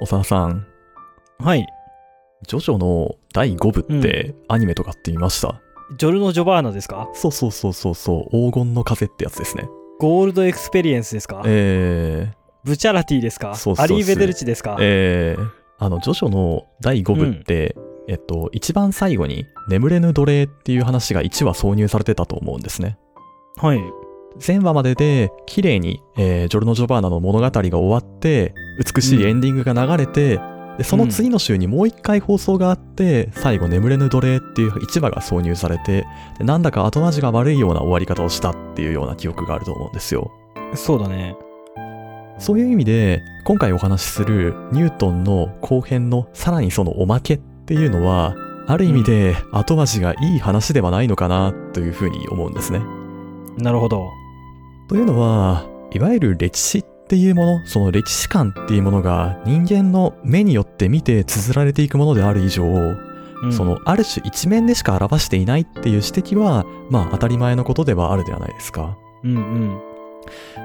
長田さん、はい。ジョジョの第5部ってアニメとかって見ました、ジョルノ・ジョバーナですか？そうそうそうそうそう、黄金の風ってやつですね。ゴールドエクスペリエンスですか？えブチャラティですか？そうそうそう。 Arrivederci ですか？ー、えー、あの、ジョジョの第5部って、えっと、一番最後に眠れぬ奴隷っていう話が1話挿入されてたと思うんですね。はい。前話までで綺麗に、えージョルノ・ジョバーナの物語が終わって美しいエンディングが流れて、でその次の週にもう一回放送があって、最後眠れぬ奴隷っていう一話が挿入されてでなんだか後味が悪いような終わり方をしたっていうような記憶があると思うんですよ。そうだね。そういう意味で今回お話しするニュートンの後編のさらにそのおまけっていうのはある意味で後味がいい話ではないのかなというふうに思うんですね。なるほど。というのは、いわゆる歴史っていうもの、その歴史観っていうものが人間の目によって見て綴られていくものである以上、うんそのある種一面でしか表していないっていう指摘は、まあ当たり前のことではあるではないですか。うんうん。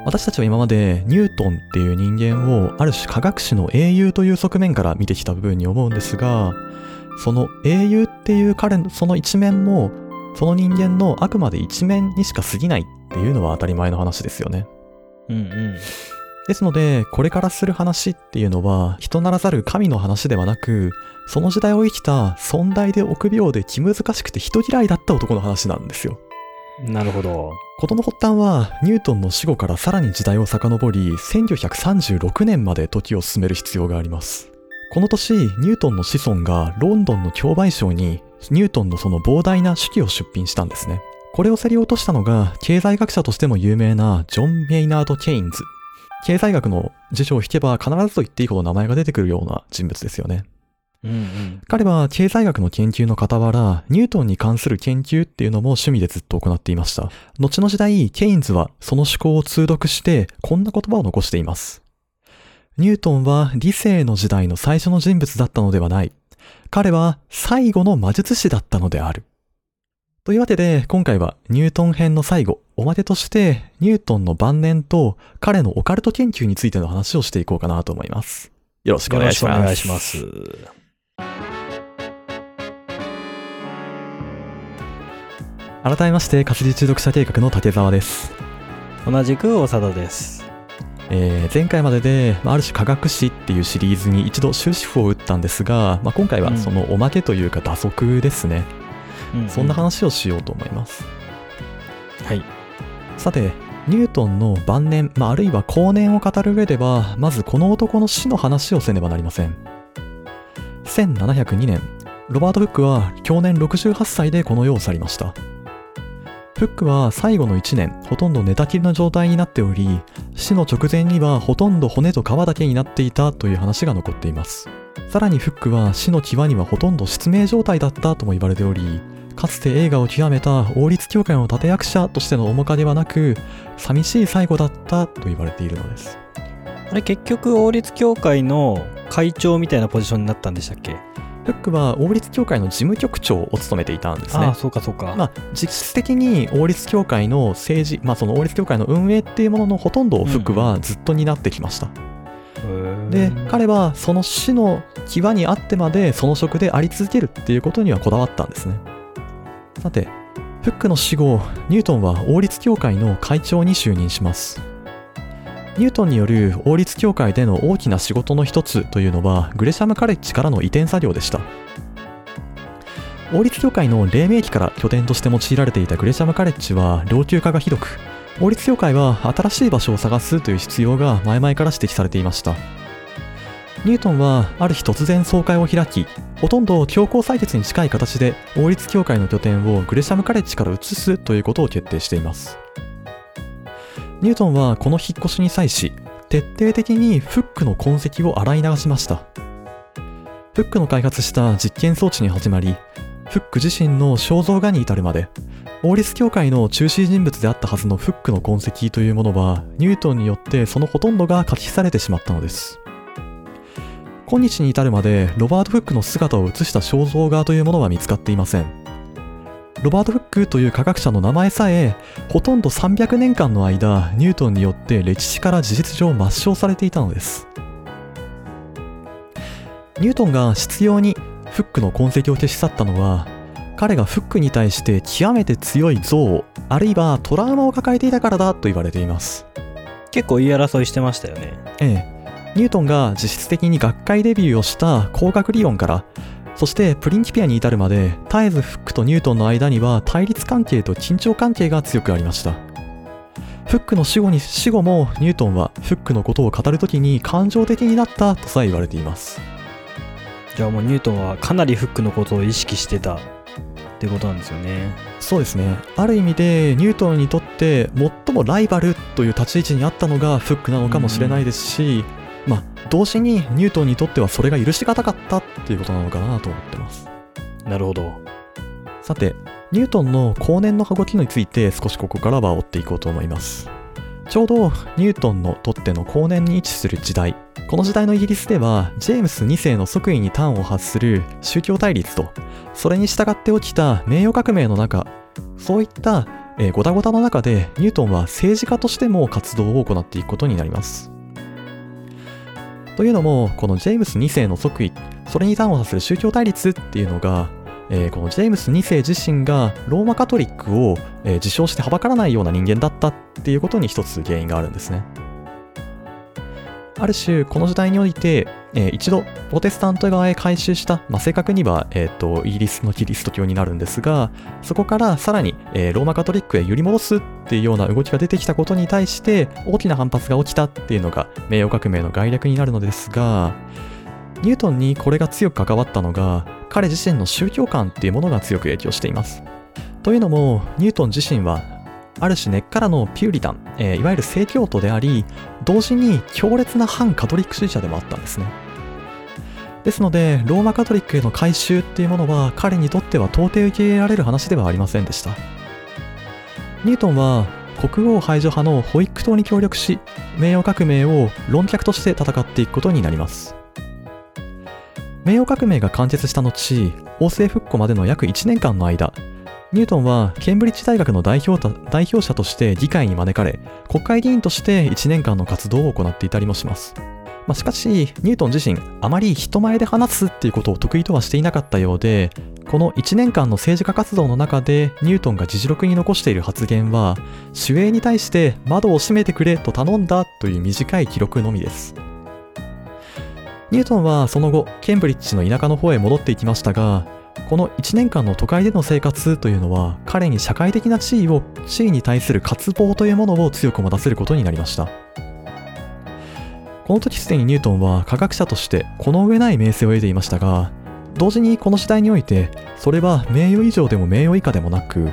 私たちは今までニュートンっていう人間をある種科学史の英雄という側面から見てきた部分に思うんですが、その英雄っていう彼のその一面も、その人間のあくまで一面にしか過ぎないっていうのは当たり前の話ですよね。うんうん。ですので、これからする話っていうのは、人ならざる神の話ではなく、その時代を生きた尊大で臆病で気難しくて人嫌いだった男の話なんですよ。なるほど。事の発端は、ニュートンの死後からさらに時代を遡り、1936年まで時を進める必要があります。この年、ニュートンの子孫がロンドンの競売賞に、ニュートンのその膨大な手記を出品したんですね。これを競り落としたのが、経済学者としても有名なジョン・メイナード・ケインズ。経済学の辞書を引けば必ずと言っていいほど名前が出てくるような人物ですよね。うんうん。彼は経済学の研究の傍ら、ニュートンに関する研究っていうのも趣味でずっと行っていました。後の時代、ケインズはその思考を通読して、こんな言葉を残しています。ニュートンは理性の時代の最初の人物だったのではない。彼は最後の魔術師だったのである。というわけで、今回はニュートン編の最後、おまけとして、ニュートンの晩年と彼のオカルト研究についての話をしていこうかなと思います。よろしくお願いします。よろしくお願いします。改めまして、活字中毒者計画の竹澤です。同じく長田です。えー前回までで、まあある種科学史っていうシリーズに一度終止符を打ったんですが、まあ、今回はそのおまけというか打足ですね、うんそんな話をしようと思います。はい。さて、ニュートンの晩年、まあ、あるいは後年を語る上では、まずこの男の死の話をせねばなりません。1702年、ロバート・フックは去年68歳でこの世を去りました。フックは最後の1年、ほとんど寝たきりの状態になっており、死の直前にはほとんど骨と皮だけになっていたという話が残っています。さらにフックは死の際にはほとんど失明状態だったとも言われており、かつて映画を極めた王立教会の立役者としての面影はなく、寂しい最後だったと言われているのです。あれ結局王立協会の会長みたいなポジションになったんでしたっけ？フックは王立教会の事務局長を務めていたんですねああ、。そうかそうか。まあ、実質的に王立教会の政治、まあ、その王立教会の運営っていうもののほとんどをフックはずっと担ってきました。で、彼はその死の際にあってまでその職であり続けるっていうことにはこだわったんですね。さて、フックの死後、ニュートンは王立教会の会長に就任します。ニュートンによる王立教会での大きな仕事の一つというのは、グレシャムカレッジからの移転作業でした。王立教会の黎明期から拠点として用いられていたグレシャムカレッジは老朽化がひどく、王立教会は新しい場所を探すという必要が前々から指摘されていました。ニュートンはある日突然総会を開き、ほとんど強行採決に近い形で王立教会の拠点をグレシャムカレッジから移すということを決定しています。ニュートンはこの引っ越しに際し、徹底的にフックの痕跡を洗い流しました。フックの開発した実験装置に始まり、フック自身の肖像画に至るまで、王立教会の中心人物であったはずのフックの痕跡というものは、ニュートンによってそのほとんどが書き消されてしまったのです。今日に至るまで、ロバート・フックの姿を写した肖像画というものは見つかっていません。ロバート・フックという科学者の名前さえ、ほとんど300年間の間、ニュートンによって歴史から事実上抹消されていたのです。ニュートンが執拗にフックの痕跡を消し去ったのは彼がフックに対して極めて強い憎悪あるいはトラウマを抱えていたからだと言われています結構言い争いしてましたよねええニュートンが実質的に学会デビューをした工学理論からそしてプリンキピアに至るまで絶えずフックとニュートンの間には対立関係と緊張関係が強くありました。フックの死後に死後もニュートンはフックのことを語るときに感情的になったとさえ言われています。じゃあもうニュートンはかなりフックのことを意識してたってことなんですよね。そうですね。ある意味でニュートンにとって最もライバルという立ち位置にあったのがフックなのかもしれないですし、うん、まあ同時にニュートンにとってはそれが許しがたかったっていうことなのかなと思ってます。なるほど。さてニュートンの後年の羽子機能について少しここからは追っていこうと思います。ちょうどニュートンのとっての後年に位置する時代この時代のイギリスではジェームス2世の即位に端を発する宗教対立とそれに従って起きた名誉革命の中そういった、えー、ごたごたの中でニュートンは政治家としても活動を行っていくことになりますというのもこのジェームス2世の即位それに端を発する宗教対立っていうのがえー、このジェームス2世自身がローマカトリックを、えー、自称してはばからないような人間だったっていうことに一つ原因があるんですね。ある種、この時代において、えー、一度、プロテスタント側へ改宗した、まあ、正確には、えーと、イギリスのキリスト教になるんですが、そこからさらに、えー、ローマカトリックへ揺り戻すっていうような動きが出てきたことに対して、大きな反発が起きたっていうのが名誉革命の概略になるのですが、ニュートンにこれが強く関わったのが、彼自身の宗教観っていうものが強く影響しています。というのも、ニュートン自身は、ある種根っからのピューリタン、えー、いわゆる正教徒であり、同時に強烈な反カトリック主義者でもあったんですね。ですので、ローマカトリックへの改宗っていうものは彼にとっては到底受け入れられる話ではありませんでした。ニュートンは国王排除派のホイック党に協力し、名誉革命を論客として戦っていくことになります。名誉革命が完結した後、王政復古までの約1年間の間、ニュートンはケンブリッジ大学の代表代表者として議会に招かれ、国会議員として1年間の活動を行っていたりもします。まあ、しかし、ニュートン自身、あまり人前で話すっていうことを得意とはしていなかったようで、この1年間の政治家活動の中で、ニュートンが議事録に残している発言は、守衛に対して窓を閉めてくれと頼んだという短い記録のみです。ニュートンはその後、ケンブリッジの田舎の方へ戻っていきましたが、この1年間の都会での生活というのは、彼に社会的な地位を、地位に対する渇望というものを強く持たせることになりました。この時すでにニュートンは科学者としてこの上ない名声を得ていましたが、同時にこの時代において、それは名誉以上でも名誉以下でもなく、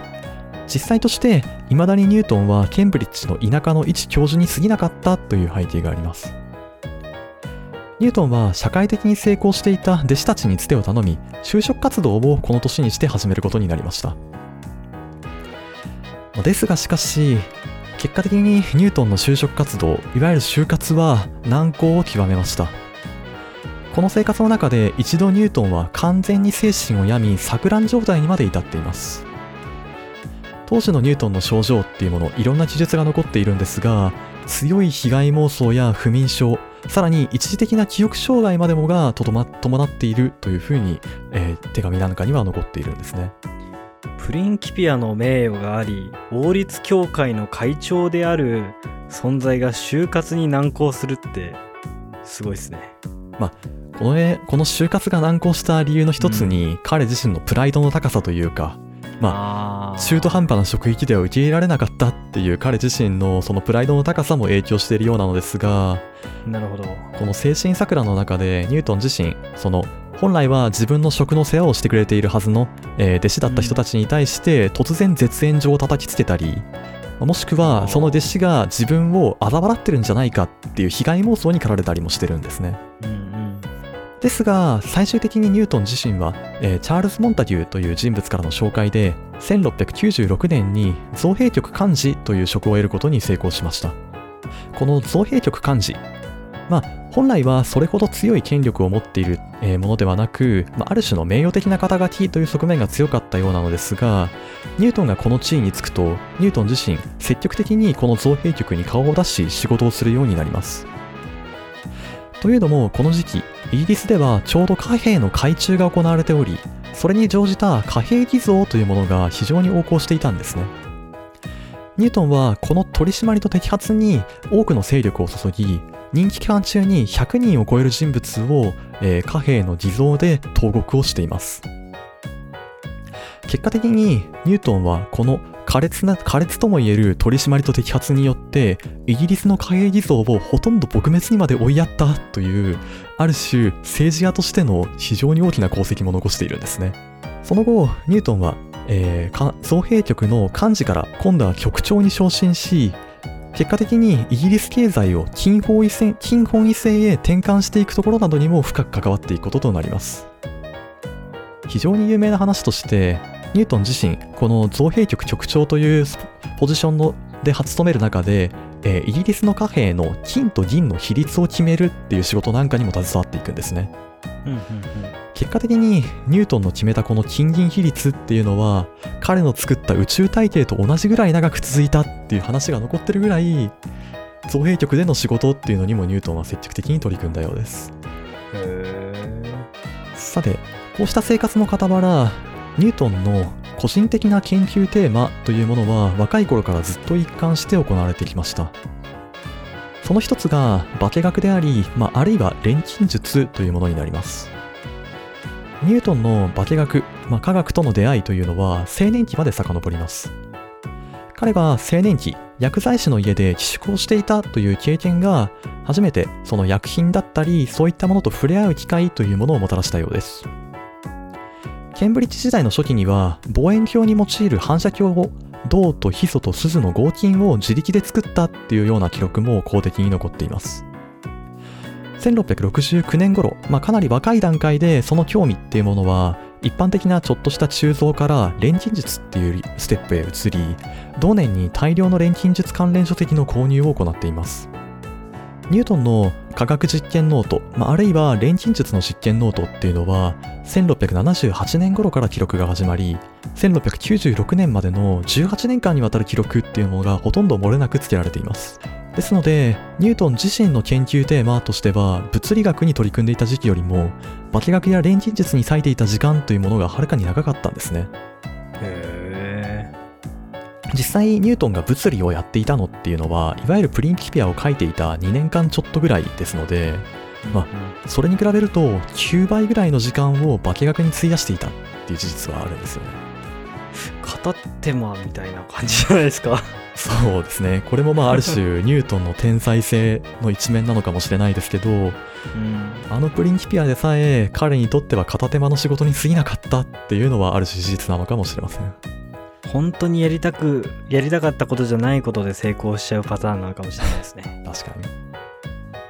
実際として未だにニュートンはケンブリッジの田舎の一教授に過ぎなかったという背景があります。ニュートンは社会的に成功していた弟子たちにつてを頼み、就職活動をこの年にして始めることになりました。ですがしかし、結果的にニュートンの就職活動、いわゆる就活は難航を極めました。この生活の中で一度ニュートンは完全に精神を病み錯乱状態にまで至っています。当時のニュートンの症状っていうもの、いろんな記述が残っているんですが、強い被害妄想や不眠症、さらに一時的な記憶障害までもが伴っているというふうに、えー、手紙なんかには残っているんですね。プリンキピアの名誉があり王立協会の会長である存在が就活に難航するってすごいですね。まあこの絵この就活が難航した理由の一つに、うん、彼自身のプライドの高さというかまあ、中途半端な職域では受け入れられなかったっていう彼自身のそのプライドの高さも影響しているようなのですが、なるほど。この精神桜の中でニュートン自身、その本来は自分の食の世話をしてくれているはずの、えー、弟子だった人たちに対して突然絶縁状を叩きつけたり、もしくはその弟子が自分を嘲笑ってるんじゃないかっていう被害妄想に駆られたりもしてるんですね。うんですが、最終的にニュートン自身は、えー、チャールズ・モンタギューという人物からの紹介で、1696年に造幣局幹事という職を得ることに成功しました。この造幣局幹事、まあ、本来はそれほど強い権力を持っている、ものではなく、まあ、ある種の名誉的な肩書きという側面が強かったようなのですが、ニュートンがこの地位につくと、ニュートン自身、積極的にこの造幣局に顔を出し仕事をするようになります。というのもこの時期イギリスではちょうど貨幣の改鋳が行われておりそれに乗じた貨幣偽造というものが非常に横行していたんですね。ニュートンはこの取り締まりと摘発に多くの勢力を注ぎ任期期間中に100人を超える人物を、えー、貨幣の偽造で投獄をしています。結果的にニュートンはこの苛烈な、苛烈ともいえる取り締まりと摘発によって、イギリスの貨幣偽造をほとんど撲滅にまで追いやったという、ある種政治家としての非常に大きな功績も残しているんですね。その後、ニュートンは、えー、造幣局の幹事から今度は局長に昇進し、結果的にイギリス経済を金本位制金本位制へ転換していくところなどにも深く関わっていくこととなります。非常に有名な話として、ニュートン自身、この造幣局局長というポジションので務める中で、えー、イギリスの貨幣の金と銀の比率を決めるっていう仕事なんかにも携わっていくんですね。うんうんうん、結果的にニュートンの決めたこの金銀比率っていうのは彼の作った宇宙体系と同じぐらい長く続いたっていう話が残ってるぐらい造幣局での仕事っていうのにもニュートンは積極的に取り組んだようです。さてこうした生活の傍らニュートンの個人的な研究テーマというものは若い頃からずっと一貫して行われてきました。その一つが化学であり、まあ、あるいは錬金術というものになります。ニュートンの化学、まあ、科学との出会いというのは青年期まで遡ります。彼は青年期、薬剤師の家で寄宿をしていたという経験が初めてその薬品だったりそういったものと触れ合う機会というものをもたらしたようです。ケンブリッジ時代の初期には望遠鏡に用いる反射鏡を銅とヒ素と錫の合金を自力で作ったっていうような記録も公的に残っています。1669年頃、まあ、かなり若い段階でその興味っていうものは一般的なちょっとした鋳造から錬金術っていうステップへ移り同年に大量の錬金術関連書籍の購入を行っていますニュートンの科学実験ノート、まあ、あるいは錬金術の実験ノートっていうのは1678年頃から記録が始まり1696年までの18年間にわたる記録っていうものがほとんど漏れなく付けられています。ですのでニュートン自身の研究テーマとしては物理学に取り組んでいた時期よりも化学や錬金術に割いていた時間というものがはるかに長かったんですね。実際ニュートンが物理をやっていたのっていうのはいわゆるプリンキピアを書いていた2年間ちょっとぐらいですので、まあ、それに比べると9倍ぐらいの時間を化学に費やしていたっていう事実はあるんですよね。片手間みたいな感じじゃないですかそうですねこれもまあある種ニュートンの天才性の一面なのかもしれないですけど、うん、あのプリンキピアでさえ彼にとっては片手間の仕事に過ぎなかったっていうのはある種事実なのかもしれません。本当にやりたくやりたかったことじゃないことで成功しちゃうパターンなのかもしれないですね確かに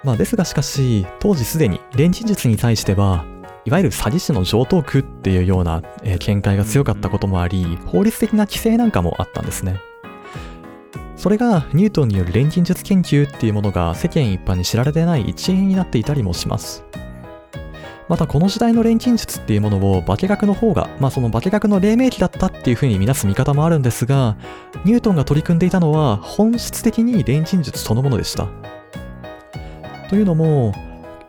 まあですがしかし当時すでに錬金術に対してはいわゆる詐欺師の常套句っていうような、えー、見解が強かったこともあり、法律的な規制なんかもあったんですね。それがニュートンによる錬金術研究っていうものが世間一般に知られてない一因になっていたりもします。またこの時代の錬金術っていうものを化学の方が、まあその化学の黎明期だったっていうふうに見なす見方もあるんですが、ニュートンが取り組んでいたのは本質的に錬金術そのものでした。というのも、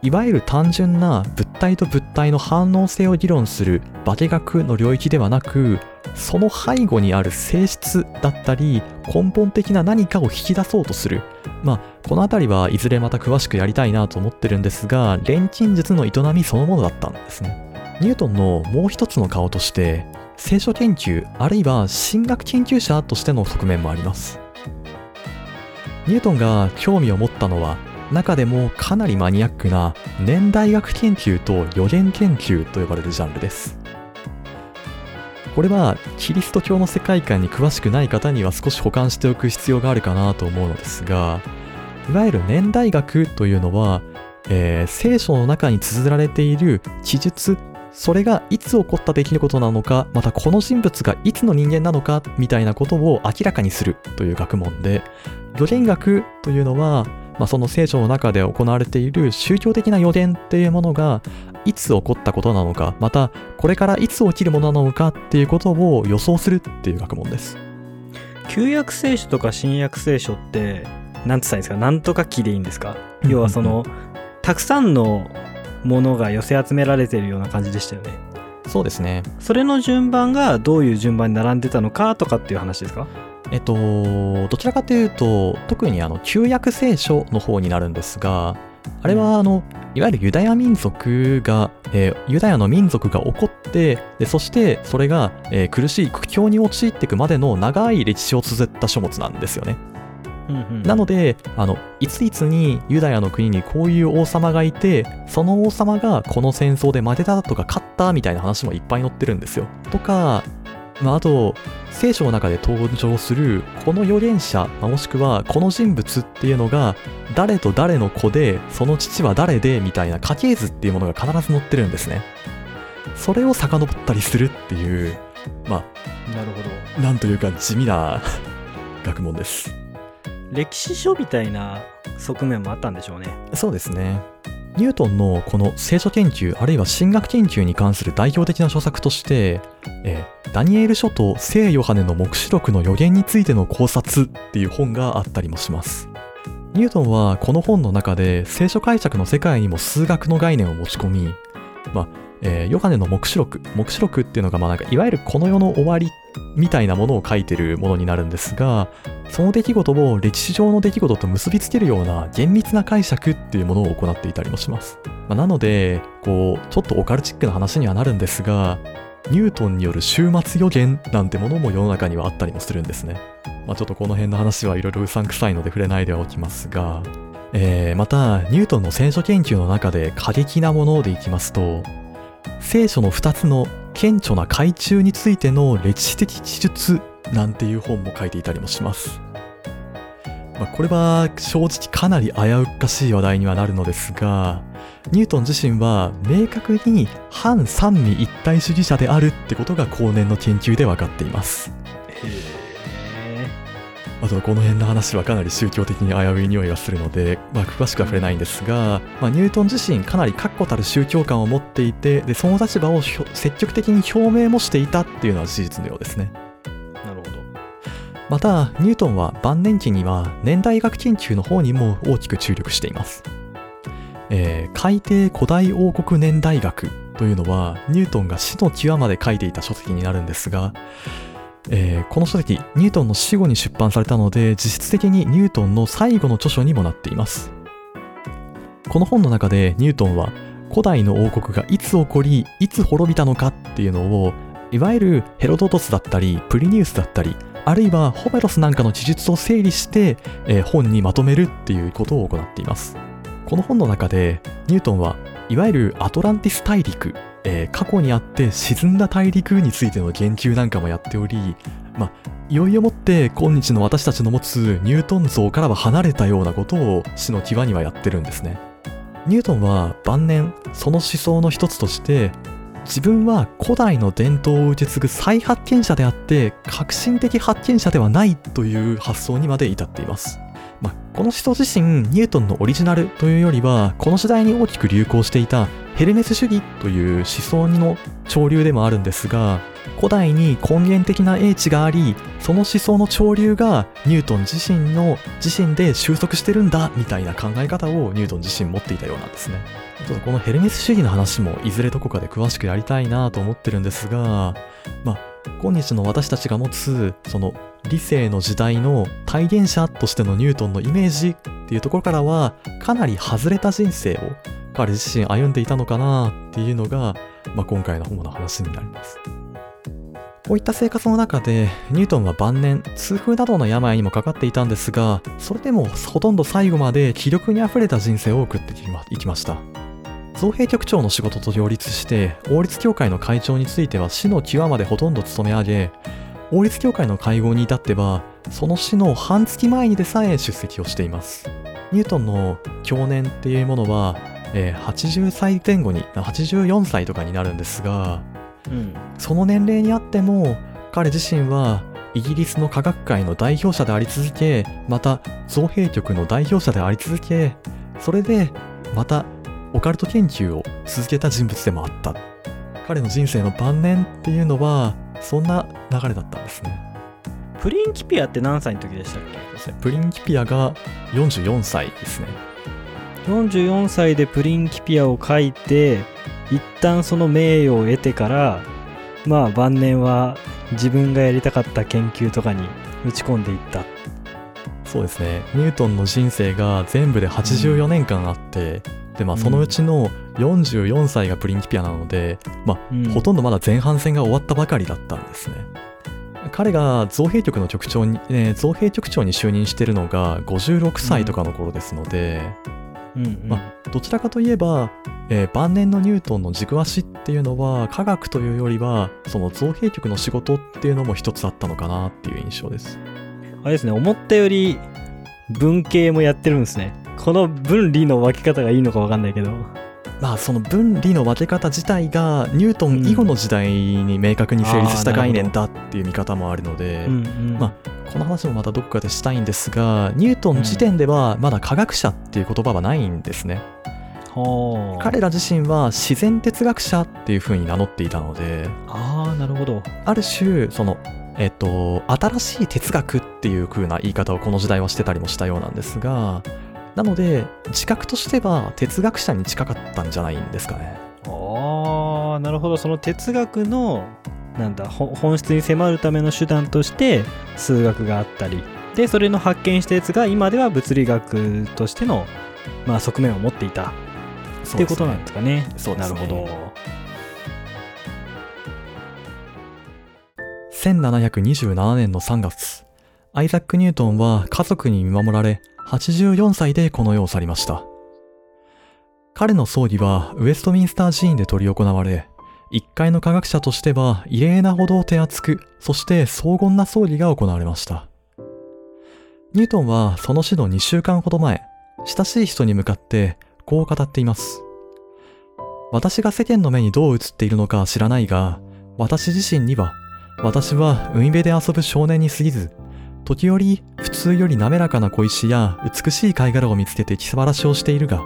いわゆる単純な物体と物体の反応性を議論する化学の領域ではなく、その背後にある性質だったり根本的な何かを引き出そうとする。まあ、この辺りはいずれまた詳しくやりたいなと思ってるんですが、錬金術の営みそのものだったんですね。ニュートンのもう一つの顔として、聖書研究あるいは神学研究者としての側面もあります。ニュートンが興味を持ったのは中でもかなりマニアックな年代学研究と予言研究と呼ばれるジャンルです。これはキリスト教の世界観に詳しくない方には少し保管しておく必要があるかなと思うのですが、いわゆる年代学というのは、えー、聖書の中に綴られている記述それがいつ起こった出来事なのか、またこの人物がいつの人間なのかみたいなことを明らかにするという学問で、予言学というのは、まあ、その聖書の中で行われている宗教的な予言っていうものがいつ起こったことなのかまたこれからいつ起きるものなのかっていうことを予想するっていう学問です。旧約聖書とか新約聖書って何て言ったんですか？何とか記でいいんですか？要はそのたくさんのものが寄せ集められてるような感じでしたよね。そうですね。それの順番がどういう順番に並んでたのかとかっていう話ですか？えっとどちらかというと特にあの旧約聖書の方になるんですがあれはあのいわゆるユダヤ民族が、えー、ユダヤの民族が起こってでそしてそれが、えー、苦しい苦境に陥っていくまでの長い歴史を綴った書物なんですよね。うんうん、なのであのいついつにユダヤの国にこういう王様がいてその王様がこの戦争で負けたとか勝ったみたいな話もいっぱい載ってるんですよ。とかまあ、あと、聖書の中で登場するこの預言者、まあ、もしくはこの人物っていうのが誰と誰の子でその父は誰でみたいな家系図っていうものが必ず載ってるんですね。それを遡ったりするっていう、まあ、なるほど。なんというか地味な 学問です。歴史書みたいな側面もあったんでしょうね。そうですね。ニュートンのこの聖書研究あるいは神学研究に関する代表的な著作として、えー、ダニエル書と聖ヨハネの黙示録の予言についての考察っていう本があったりもします。ニュートンはこの本の中で聖書解釈の世界にも数学の概念を持ち込み、まあ、えー、ヨハネの黙示録、黙示録っていうのがまあなんかいわゆるこの世の終わりみたいなものを書いてるものになるんですが、その出来事を歴史上の出来事と結びつけるような厳密な解釈っていうものを行っていたりもします。まあ、なので、こう、ちょっとオカルチックな話にはなるんですが、ニュートンによる終末予言なんてものも世の中にはあったりもするんですね。まあ、ちょっとこの辺の話はいろいろうさんくさいので触れないでおきますが、えー、また、ニュートンの聖書研究の中で過激なものでいきますと、聖書の2つの顕著な海中についての歴史的記述なんていう本も書いていたりもします。まあ、これは正直かなり危うっかしい話題にはなるのですが、ニュートン自身は明確に反三位一体主義者であるってことが後年の研究で分かっています。あとこの辺の話はかなり宗教的に危うい匂いがするので、まあ、詳しくは触れないんですが、まあ、ニュートン自身かなり確固たる宗教観を持っていてでその立場を積極的に表明もしていたっていうのは事実のようですね。なるほど。またニュートンは晩年期には年代学研究の方にも大きく注力しています。えー、海底古代王国年代学というのはニュートンが死の際まで書いていた書籍になるんですがえー、この書籍、ニュートンの死後に出版されたので、実質的にニュートンの最後の著書にもなっています。この本の中でニュートンは、古代の王国がいつ起こり、いつ滅びたのかっていうのを、いわゆるヘロドトスだったり、プリニウスだったり、あるいはホメロスなんかの記述を整理して、えー、本にまとめるっていうことを行っています。この本の中で、ニュートンはいわゆるアトランティス大陸えー、過去にあって沈んだ大陸についての言及なんかもやっており、まあ、いよいよもって今日の私たちの持つニュートン像からは離れたようなことを死の際にはやってるんですね。ニュートンは晩年その思想の一つとして自分は古代の伝統を受け継ぐ再発見者であって革新的発見者ではないという発想にまで至っています。まあ、この思想自身ニュートンのオリジナルというよりはこの時代に大きく流行していたヘルメス主義という思想の潮流でもあるんですが、古代に根源的な英知があり、その思想の潮流がニュートン自身の自身で収束してるんだみたいな考え方をニュートン自身持っていたようなんですね。ちょっとこのヘルメス主義の話もいずれどこかで詳しくやりたいなと思ってるんですが、まあ、今日の私たちが持つその理性の時代の体現者としてのニュートンのイメージっていうところからはかなり外れた人生を彼自身歩んでいたのかなっていうのが、まあ、今回の主な話になります。こういった生活の中で、ニュートンは晩年、痛風などの病にもかかっていたんですが、それでもほとんど最後まで気力にあふれた人生を送っていきました。造幣局長の仕事と両立して、王立協会の会長については死の際までほとんど務め上げ、王立協会の会合に至っては、その死の半月前にでさえ出席をしています。ニュートンの去年っていうものは、えー、80歳前後に84歳とかになるんですが、うん、その年齢にあっても彼自身はイギリスの科学界の代表者であり続けまた造幣局の代表者であり続けそれでまたオカルト研究を続けた人物でもあった彼の人生の晩年っていうのはそんな流れだったんですね。プリンキピアって何歳の時でしたっけ？プリンキピアが44歳ですね。44歳でプリンキピアを書いて一旦その名誉を得てからまあ晩年は自分がやりたかった研究とかに打ち込んでいった。そうですね。ニュートンの人生が全部で84年間あって、うん、でまあそのうちの44歳がプリンキピアなので、まあ、うん、ほとんどまだ前半戦が終わったばかりだったんですね。彼が造幣局の局長に、えー、造幣局長に就任してるのが56歳とかの頃ですので、うんうん。まあ、どちらかといえば、えー、晩年のニュートンの軸足っていうのは科学というよりはその造幣局の仕事っていうのも一つあったのかなっていう印象です。あれですね思ったより文系もやってるんですねこの分離の分け方がいいのか分かんないけど。まあその分離の分け方自体がニュートン以後の時代に明確に成立した概念だっていう見方もあるので、まあこの話もまたどこかでしたいんですがニュートン時点ではまだ科学者っていう言葉はないんですね。うん、彼ら自身は自然哲学者っていうふうに名乗っていたので。ああなるほど。ある種そのえっと新しい哲学っていう風な言い方をこの時代はしてたりもしたようなんですがなので自覚としては哲学者に近かったんじゃないんですかね。ああなるほど。その哲学のなんだ本質に迫るための手段として数学があったり。でそれの発見したやつが今では物理学としての、まあ、側面を持っていた。っていうことなんですかね。そうですね。なるほど。1727年の3月アイザック・ニュートンは家族に見守られ84歳でこの世を去りました。彼の葬儀はウェストミンスター寺院で執り行われ、一階の科学者としては異例なほど手厚く、そして荘厳な葬儀が行われました。ニュートンはその死の2週間ほど前、親しい人に向かってこう語っています。私が世間の目にどう映っているのか知らないが、私自身には、私は海辺で遊ぶ少年に過ぎず、時折普通より滑らかな小石や美しい貝殻を見つけて気晴らしをしているが、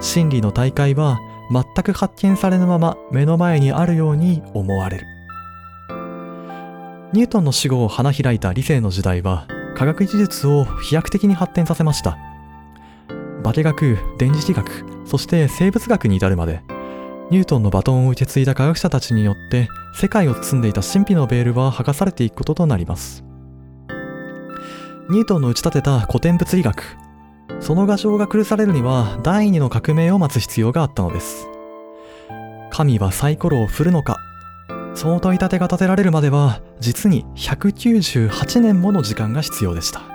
真理の大会は全く発見されぬまま目の前にあるように思われる。ニュートンの死後を花開いた理性の時代は科学技術を飛躍的に発展させました。化学、電磁気学、そして生物学に至るまで、ニュートンのバトンを受け継いだ科学者たちによって世界を包んでいた神秘のベールは剥がされていくこととなります。ニートンの打ち立てた古典物理学。その画商が崩されるには第二の革命を待つ必要があったのです。神はサイコロを振るのか。その問い立てが立てられるまでは実に198年もの時間が必要でした。